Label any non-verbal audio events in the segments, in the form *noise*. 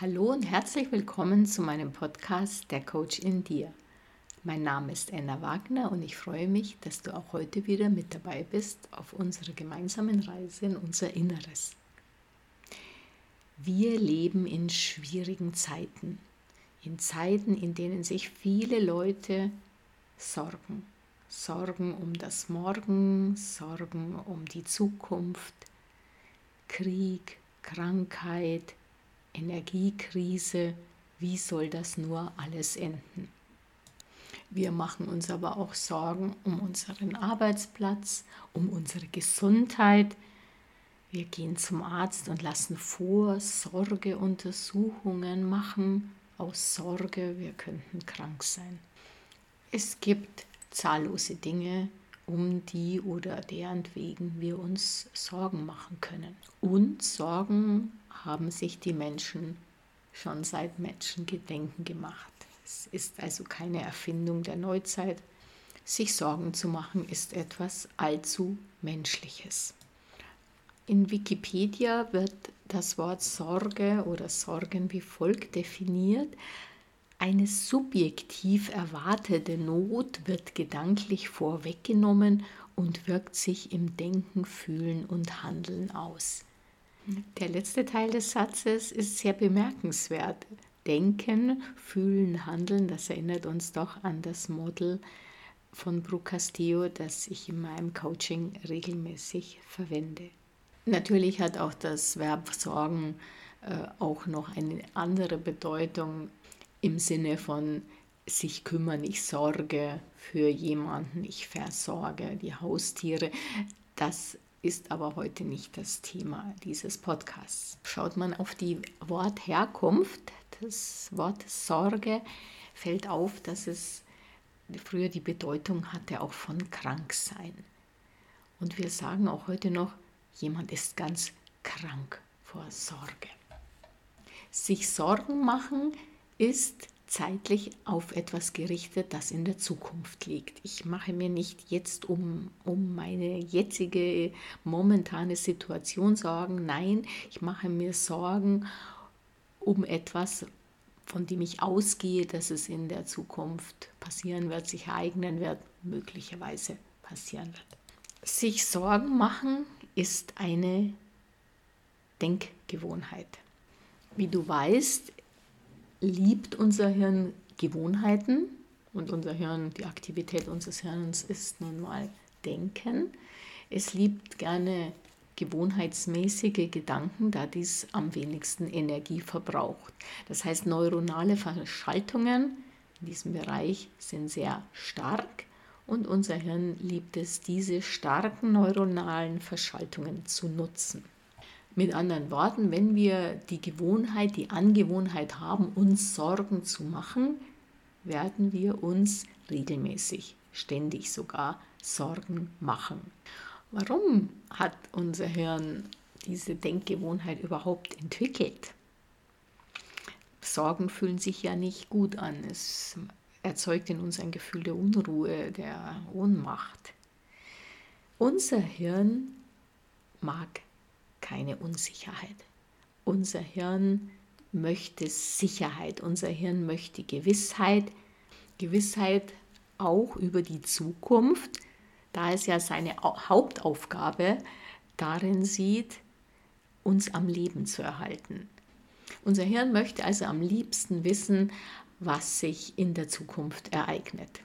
Hallo und herzlich willkommen zu meinem Podcast Der Coach in dir. Mein Name ist Anna Wagner und ich freue mich, dass du auch heute wieder mit dabei bist auf unserer gemeinsamen Reise in unser Inneres. Wir leben in schwierigen Zeiten, in Zeiten, in denen sich viele Leute sorgen. Sorgen um das Morgen, Sorgen um die Zukunft, Krieg, Krankheit, Energiekrise, wie soll das nur alles enden? Wir machen uns aber auch Sorgen um unseren Arbeitsplatz, um unsere Gesundheit. Wir gehen zum Arzt und lassen Vorsorgeuntersuchungen machen aus Sorge, wir könnten krank sein. Es gibt zahllose Dinge, um die oder deren wegen wir uns Sorgen machen können. Und Sorgen haben sich die Menschen schon seit Menschengedenken gemacht. Es ist also keine Erfindung der Neuzeit. Sich Sorgen zu machen ist etwas allzu Menschliches. In Wikipedia wird das Wort Sorge oder Sorgen wie folgt definiert. Eine subjektiv erwartete Not wird gedanklich vorweggenommen und wirkt sich im Denken, Fühlen und Handeln aus. Der letzte Teil des Satzes ist sehr bemerkenswert. Denken, fühlen, handeln, das erinnert uns doch an das Model von Brooke Castillo, das ich in meinem Coaching regelmäßig verwende. Natürlich hat auch das Verb sorgen äh, auch noch eine andere Bedeutung im Sinne von sich kümmern, ich sorge für jemanden, ich versorge die Haustiere. Das ist aber heute nicht das Thema dieses Podcasts. Schaut man auf die Wortherkunft des Wortes Sorge, fällt auf, dass es früher die Bedeutung hatte auch von Kranksein. Und wir sagen auch heute noch, jemand ist ganz krank vor Sorge. Sich Sorgen machen ist zeitlich auf etwas gerichtet, das in der Zukunft liegt. Ich mache mir nicht jetzt um, um meine jetzige momentane Situation Sorgen. Nein, ich mache mir Sorgen um etwas, von dem ich ausgehe, dass es in der Zukunft passieren wird, sich ereignen wird, möglicherweise passieren wird. Sich Sorgen machen ist eine Denkgewohnheit. Wie du weißt, liebt unser Hirn Gewohnheiten und unser Hirn, die Aktivität unseres Hirns ist nun mal Denken. Es liebt gerne gewohnheitsmäßige Gedanken, da dies am wenigsten Energie verbraucht. Das heißt, neuronale Verschaltungen in diesem Bereich sind sehr stark und unser Hirn liebt es, diese starken neuronalen Verschaltungen zu nutzen. Mit anderen Worten, wenn wir die Gewohnheit, die Angewohnheit haben, uns Sorgen zu machen, werden wir uns regelmäßig, ständig sogar Sorgen machen. Warum hat unser Hirn diese Denkgewohnheit überhaupt entwickelt? Sorgen fühlen sich ja nicht gut an. Es erzeugt in uns ein Gefühl der Unruhe, der Ohnmacht. Unser Hirn mag keine Unsicherheit. Unser Hirn möchte Sicherheit, unser Hirn möchte Gewissheit, Gewissheit auch über die Zukunft, da es ja seine Hauptaufgabe darin sieht, uns am Leben zu erhalten. Unser Hirn möchte also am liebsten wissen, was sich in der Zukunft ereignet.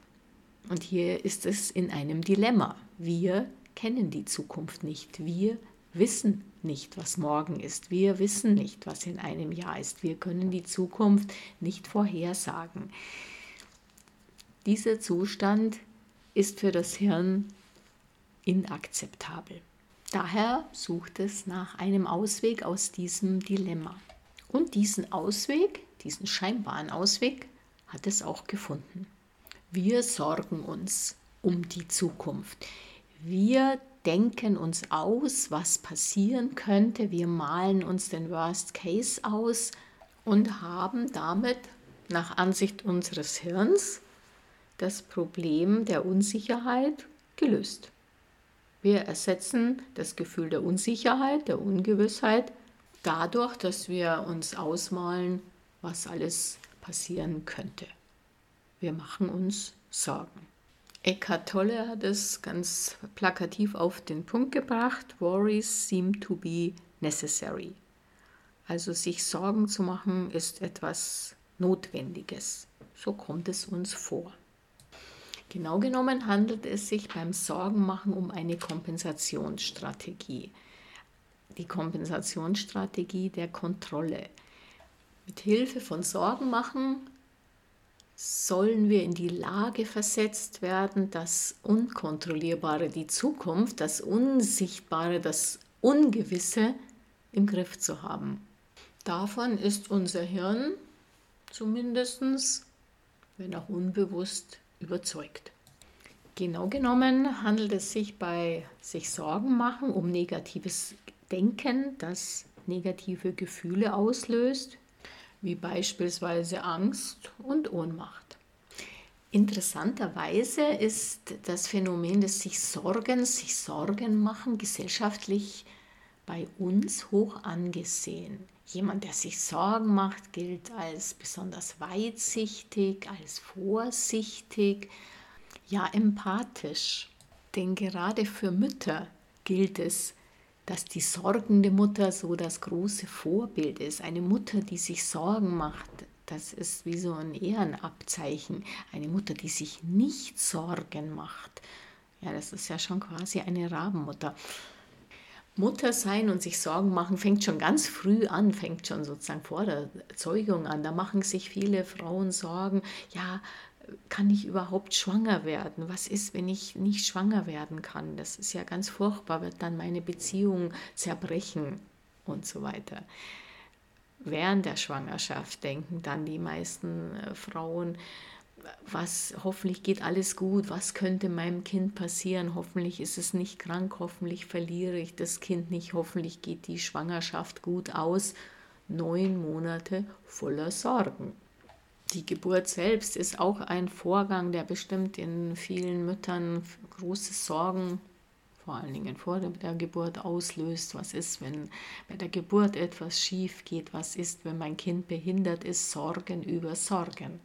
Und hier ist es in einem Dilemma. Wir kennen die Zukunft nicht. Wir wissen nicht, was morgen ist. Wir wissen nicht, was in einem Jahr ist. Wir können die Zukunft nicht vorhersagen. Dieser Zustand ist für das Hirn inakzeptabel. Daher sucht es nach einem Ausweg aus diesem Dilemma. Und diesen Ausweg, diesen scheinbaren Ausweg, hat es auch gefunden. Wir sorgen uns um die Zukunft. Wir denken uns aus, was passieren könnte. Wir malen uns den Worst Case aus und haben damit nach Ansicht unseres Hirns das Problem der Unsicherheit gelöst. Wir ersetzen das Gefühl der Unsicherheit, der Ungewissheit Dadurch, dass wir uns ausmalen, was alles passieren könnte. Wir machen uns Sorgen. Eckhart Tolle hat es ganz plakativ auf den Punkt gebracht. Worries seem to be necessary. Also sich Sorgen zu machen ist etwas Notwendiges. So kommt es uns vor. Genau genommen handelt es sich beim Sorgenmachen um eine Kompensationsstrategie. Die Kompensationsstrategie der Kontrolle. Mit Hilfe von Sorgenmachen sollen wir in die Lage versetzt werden, das Unkontrollierbare, die Zukunft, das Unsichtbare, das Ungewisse im Griff zu haben. Davon ist unser Hirn zumindest, wenn auch unbewusst, überzeugt. Genau genommen handelt es sich bei sich Sorgen machen um negatives Denken, das negative Gefühle auslöst, wie beispielsweise Angst und Ohnmacht. Interessanterweise ist das Phänomen des sich Sorgens, sich Sorgen machen gesellschaftlich bei uns hoch angesehen. Jemand, der sich Sorgen macht, gilt als besonders weitsichtig, als vorsichtig, ja empathisch. Denn gerade für Mütter gilt es, dass die sorgende Mutter so das große Vorbild ist. Eine Mutter, die sich Sorgen macht, das ist wie so ein Ehrenabzeichen. Eine Mutter, die sich nicht Sorgen macht, ja, das ist ja schon quasi eine Rabenmutter. Mutter sein und sich Sorgen machen fängt schon ganz früh an, fängt schon sozusagen vor der Zeugung an. Da machen sich viele Frauen Sorgen, ja, kann ich überhaupt schwanger werden? Was ist, wenn ich nicht schwanger werden kann? Das ist ja ganz furchtbar, wird dann meine Beziehung zerbrechen und so weiter. Während der Schwangerschaft denken dann die meisten äh, Frauen, was hoffentlich geht alles gut, was könnte meinem Kind passieren, hoffentlich ist es nicht krank, hoffentlich verliere ich das Kind nicht, hoffentlich geht die Schwangerschaft gut aus. Neun Monate voller Sorgen. Die Geburt selbst ist auch ein Vorgang, der bestimmt in vielen Müttern große Sorgen, vor allen Dingen vor der Geburt, auslöst. Was ist, wenn bei der Geburt etwas schief geht? Was ist, wenn mein Kind behindert ist? Sorgen über Sorgen.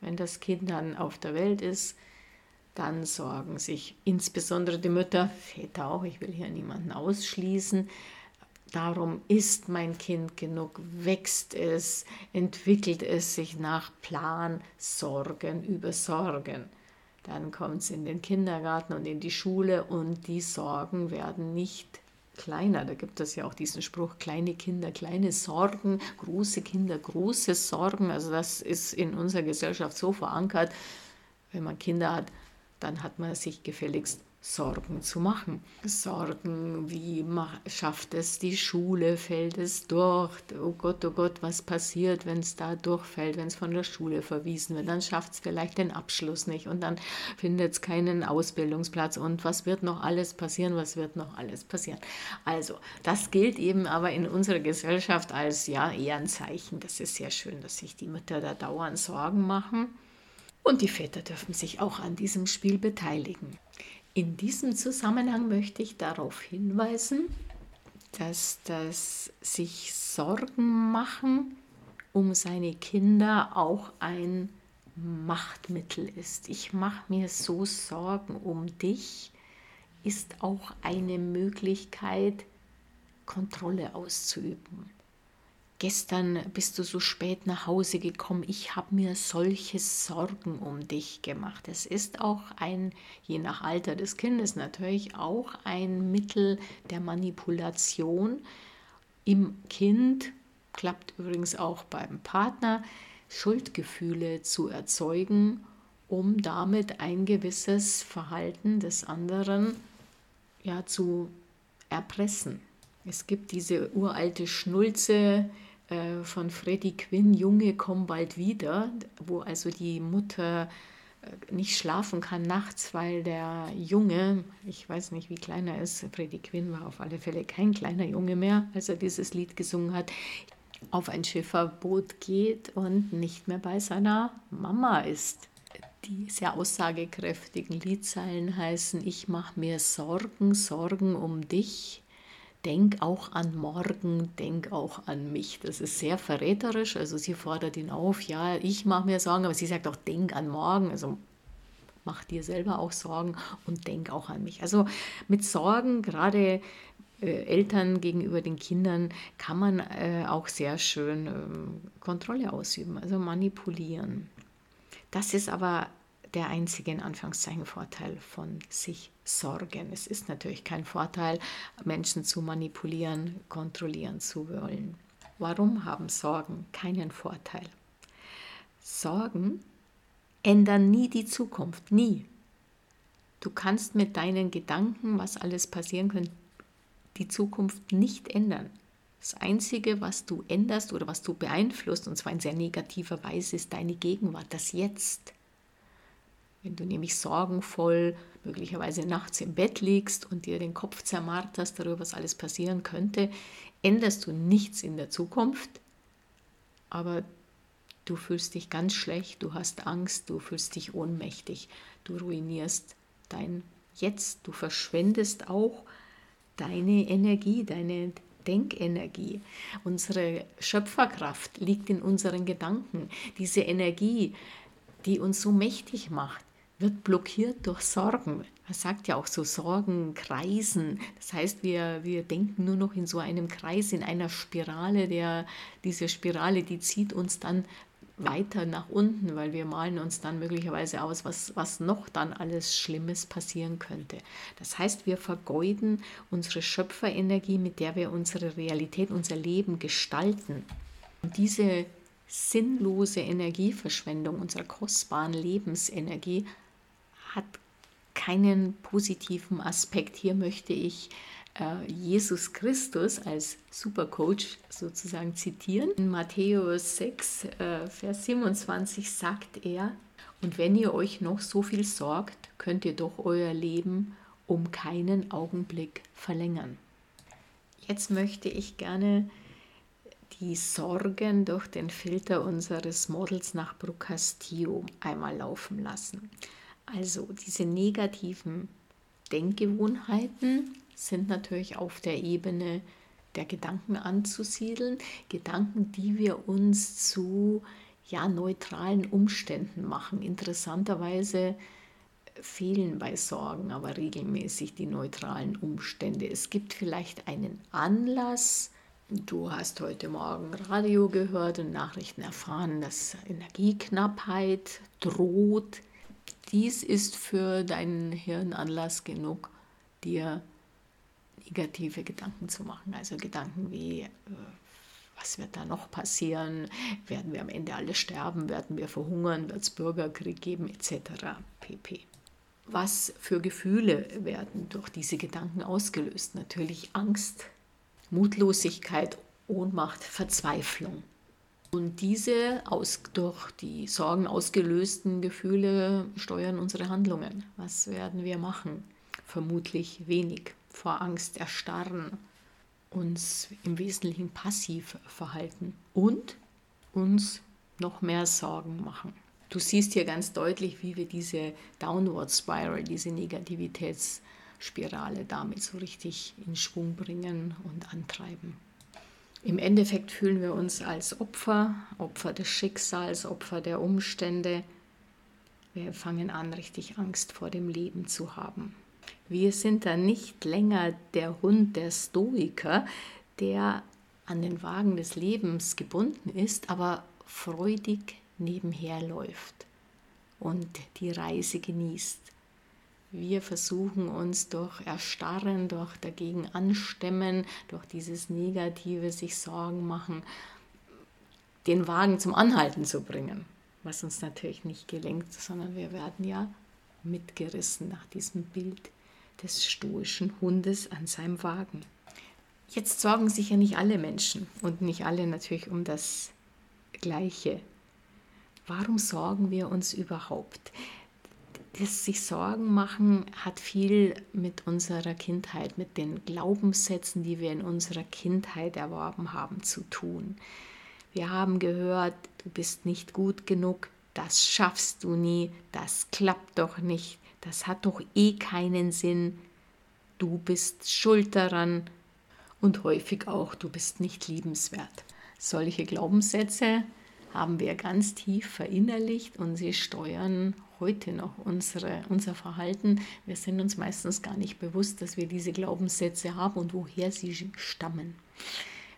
Wenn das Kind dann auf der Welt ist, dann sorgen sich insbesondere die Mütter, Väter auch, ich will hier niemanden ausschließen, darum ist mein Kind genug, wächst es, entwickelt es sich nach Plan, Sorgen über Sorgen. Dann kommt es in den Kindergarten und in die Schule und die Sorgen werden nicht kleiner. Da gibt es ja auch diesen Spruch, kleine Kinder, kleine Sorgen, große Kinder, große Sorgen. Also das ist in unserer Gesellschaft so verankert. Wenn man Kinder hat, dann hat man sich gefälligst Sorgen zu machen. Sorgen, wie schafft es die Schule, fällt es durch, oh Gott, oh Gott, was passiert, wenn es da durchfällt, wenn es von der Schule verwiesen wird, dann schafft es vielleicht den Abschluss nicht und dann findet es keinen Ausbildungsplatz und was wird noch alles passieren, was wird noch alles passieren. Also, das gilt eben aber in unserer Gesellschaft als ja eher ein Zeichen. Das ist sehr schön, dass sich die Mütter da dauernd Sorgen machen. Und die Väter dürfen sich auch an diesem Spiel beteiligen. In diesem Zusammenhang möchte ich darauf hinweisen, dass das sich Sorgen machen um seine Kinder auch ein Machtmittel ist. Ich mache mir so Sorgen um dich, ist auch eine Möglichkeit, Kontrolle auszuüben. Gestern bist du so spät nach Hause gekommen, ich habe mir solche Sorgen um dich gemacht. Es ist auch ein, je nach Alter des Kindes natürlich, auch ein Mittel der Manipulation im Kind, klappt übrigens auch beim Partner, Schuldgefühle zu erzeugen, um damit ein gewisses Verhalten des anderen ja, zu erpressen. Es gibt diese uralte Schnulze, äh, von Freddie Quinn, Junge, komm bald wieder, wo also die Mutter äh, nicht schlafen kann nachts, weil der Junge, ich weiß nicht, wie klein er ist, Freddie Quinn war auf alle Fälle kein kleiner Junge mehr, als er dieses Lied gesungen hat, auf ein Schifferboot geht und nicht mehr bei seiner Mama ist. Die sehr aussagekräftigen Liedzeilen heißen, ich mache mir Sorgen, Sorgen um dich, denk auch an morgen, denk auch an mich. Das ist sehr verräterisch. Also sie fordert ihn auf, ja, ich mache mir Sorgen, aber sie sagt auch, denk an morgen. Also mach dir selber auch Sorgen und denk auch an mich. Also mit Sorgen, gerade äh, Eltern gegenüber den Kindern, kann man äh, auch sehr schön äh, Kontrolle ausüben, also manipulieren. Das ist aber der einzige in Anführungszeichen Vorteil von sich sorgen. Es ist natürlich kein Vorteil, Menschen zu manipulieren, kontrollieren zu wollen. Warum haben Sorgen keinen Vorteil? Sorgen ändern nie die Zukunft, nie. Du kannst mit deinen Gedanken, was alles passieren könnte, die Zukunft nicht ändern. Das Einzige, was du änderst oder was du beeinflusst, und zwar in sehr negativer Weise, ist deine Gegenwart, das Jetzt. Wenn du nämlich sorgenvoll möglicherweise nachts im Bett liegst und dir den Kopf zermarterst darüber, was alles passieren könnte, änderst du nichts in der Zukunft, aber du fühlst dich ganz schlecht, du hast Angst, du fühlst dich ohnmächtig, du ruinierst dein Jetzt, du verschwendest auch deine Energie, deine Denkenergie. Unsere Schöpferkraft liegt in unseren Gedanken. Diese Energie, die uns so mächtig macht, wird blockiert durch Sorgen. Man sagt ja auch so, Sorgen kreisen. Das heißt, wir, wir denken nur noch in so einem Kreis, in einer Spirale. Der, diese Spirale, die zieht uns dann weiter nach unten, weil wir malen uns dann möglicherweise aus, was, was noch dann alles Schlimmes passieren könnte. Das heißt, wir vergeuden unsere Schöpferenergie, mit der wir unsere Realität, unser Leben gestalten. Und diese sinnlose Energieverschwendung unserer kostbaren Lebensenergie hat keinen positiven Aspekt. Hier möchte ich äh, Jesus Christus als Supercoach sozusagen zitieren. In Matthäus 6, äh, Vers 27 sagt er, und wenn ihr euch noch so viel sorgt, könnt ihr doch euer Leben um keinen Augenblick verlängern. Jetzt möchte ich gerne die Sorgen durch den Filter unseres Models nach Procastio einmal laufen lassen. Also diese negativen Denkgewohnheiten sind natürlich auf der Ebene der Gedanken anzusiedeln. Gedanken, die wir uns zu ja, neutralen Umständen machen. Interessanterweise fehlen bei Sorgen aber regelmäßig die neutralen Umstände. Es gibt vielleicht einen Anlass. Du hast heute Morgen Radio gehört und Nachrichten erfahren, dass Energieknappheit droht. Dies ist für dein Hirn Anlass genug, dir negative Gedanken zu machen. Also Gedanken wie, äh, was wird da noch passieren? Werden wir am Ende alle sterben? Werden wir verhungern? Wird es Bürgerkrieg geben? Etc. pp. Was für Gefühle werden durch diese Gedanken ausgelöst? Natürlich Angst, Mutlosigkeit, Ohnmacht, Verzweiflung. Und diese aus, durch die Sorgen ausgelösten Gefühle steuern unsere Handlungen. Was werden wir machen? Vermutlich wenig vor Angst erstarren, uns im Wesentlichen passiv verhalten und uns noch mehr Sorgen machen. Du siehst hier ganz deutlich, wie wir diese Downward Spiral, diese Negativitätsspirale damit so richtig in Schwung bringen und antreiben. Im Endeffekt fühlen wir uns als Opfer, Opfer des Schicksals, Opfer der Umstände. Wir fangen an, richtig Angst vor dem Leben zu haben. Wir sind da nicht länger der Hund der Stoiker, der an den Wagen des Lebens gebunden ist, aber freudig nebenher läuft und die Reise genießt. Wir versuchen uns durch Erstarren, durch dagegen Anstemmen, durch dieses negative sich Sorgen machen, den Wagen zum Anhalten zu bringen, was uns natürlich nicht gelingt, sondern wir werden ja mitgerissen nach diesem Bild des stoischen Hundes an seinem Wagen. Jetzt sorgen sich ja nicht alle Menschen und nicht alle natürlich um das Gleiche. Warum sorgen wir uns überhaupt? Das sich Sorgen machen hat viel mit unserer Kindheit, mit den Glaubenssätzen, die wir in unserer Kindheit erworben haben, zu tun. Wir haben gehört, du bist nicht gut genug, das schaffst du nie, das klappt doch nicht, das hat doch eh keinen Sinn, du bist schuld daran. und häufig auch, du bist nicht liebenswert. Solche Glaubenssätze haben wir ganz tief verinnerlicht und sie steuern heute noch unsere, unser Verhalten. Wir sind uns meistens gar nicht bewusst, dass wir diese Glaubenssätze haben und woher sie stammen.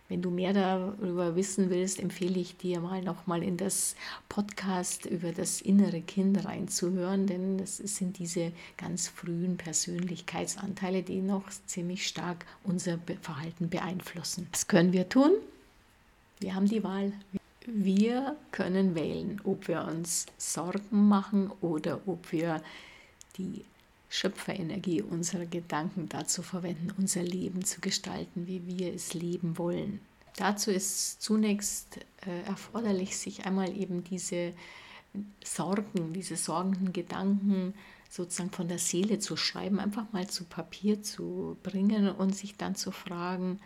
Wenn du mehr darüber wissen willst, empfehle ich dir mal nochmal in das Podcast über das innere Kind reinzuhören, denn das sind diese ganz frühen Persönlichkeitsanteile, die noch ziemlich stark unser Verhalten beeinflussen. Was können wir tun? Wir haben die Wahl. Wir können wählen, ob wir uns Sorgen machen oder ob wir die Schöpferenergie unserer Gedanken dazu verwenden, unser Leben zu gestalten, wie wir es leben wollen. Dazu ist zunächst äh, erforderlich, sich einmal eben diese Sorgen, diese sorgenden Gedanken sozusagen von der Seele zu schreiben, einfach mal zu Papier zu bringen und sich dann zu fragen,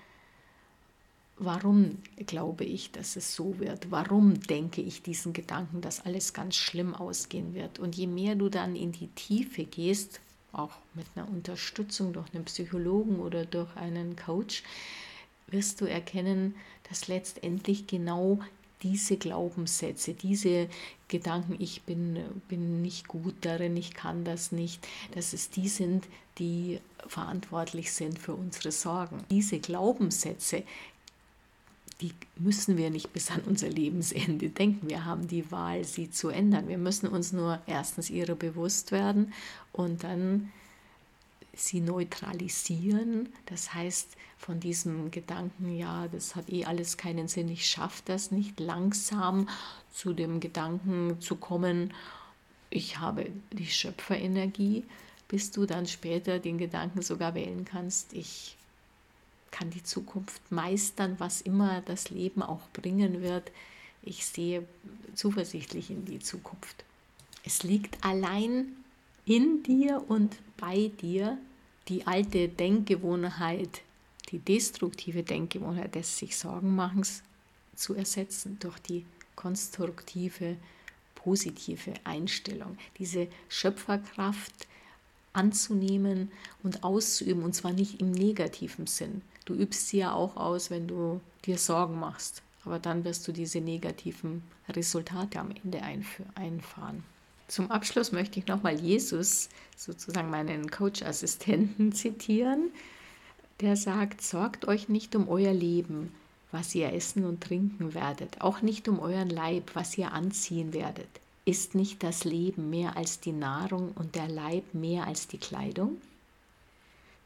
Warum glaube ich, dass es so wird? Warum denke ich diesen Gedanken, dass alles ganz schlimm ausgehen wird? Und je mehr du dann in die Tiefe gehst, auch mit einer Unterstützung durch einen Psychologen oder durch einen Coach, wirst du erkennen, dass letztendlich genau diese Glaubenssätze, diese Gedanken, ich bin, bin nicht gut darin, ich kann das nicht, dass es die sind, die verantwortlich sind für unsere Sorgen. Diese Glaubenssätze die müssen wir nicht bis an unser Lebensende denken. Wir haben die Wahl, sie zu ändern. Wir müssen uns nur erstens ihrer bewusst werden und dann sie neutralisieren. Das heißt, von diesem Gedanken, ja, das hat eh alles keinen Sinn, ich schaffe das nicht, langsam zu dem Gedanken zu kommen, ich habe die Schöpferenergie, bis du dann später den Gedanken sogar wählen kannst, ich kann die Zukunft meistern, was immer das Leben auch bringen wird. Ich sehe zuversichtlich in die Zukunft. Es liegt allein in dir und bei dir die alte Denkgewohnheit, die destruktive Denkgewohnheit des sich Sorgenmachens zu ersetzen durch die konstruktive, positive Einstellung. Diese Schöpferkraft anzunehmen und auszuüben, und zwar nicht im negativen Sinn, Du übst sie ja auch aus, wenn du dir Sorgen machst. Aber dann wirst du diese negativen Resultate am Ende einfahren. Zum Abschluss möchte ich nochmal Jesus, sozusagen meinen Coach-Assistenten, *laughs* zitieren. Der sagt, sorgt euch nicht um euer Leben, was ihr essen und trinken werdet, auch nicht um euren Leib, was ihr anziehen werdet. Ist nicht das Leben mehr als die Nahrung und der Leib mehr als die Kleidung?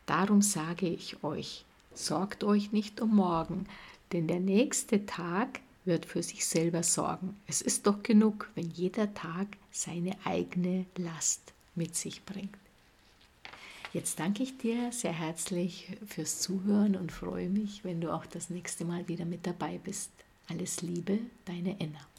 Darum sage ich euch, Sorgt euch nicht um morgen, denn der nächste Tag wird für sich selber sorgen. Es ist doch genug, wenn jeder Tag seine eigene Last mit sich bringt. Jetzt danke ich dir sehr herzlich fürs Zuhören und freue mich, wenn du auch das nächste Mal wieder mit dabei bist. Alles Liebe, deine Enna.